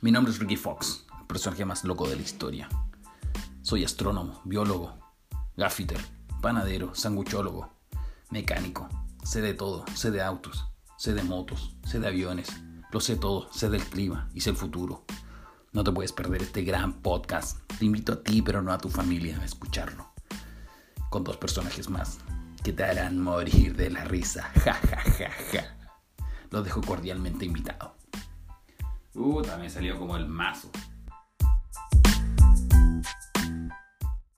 Mi nombre es Ricky Fox, el personaje más loco de la historia. Soy astrónomo, biólogo, gaffiter, panadero, sanguchólogo, mecánico. Sé de todo, sé de autos, sé de motos, sé de aviones. Lo sé todo, sé del clima y sé el futuro. No te puedes perder este gran podcast. Te invito a ti, pero no a tu familia, a escucharlo. Con dos personajes más que te harán morir de la risa. Ja, ja, ja, ja. Lo dejo cordialmente invitado. Uh, también salió como el mazo.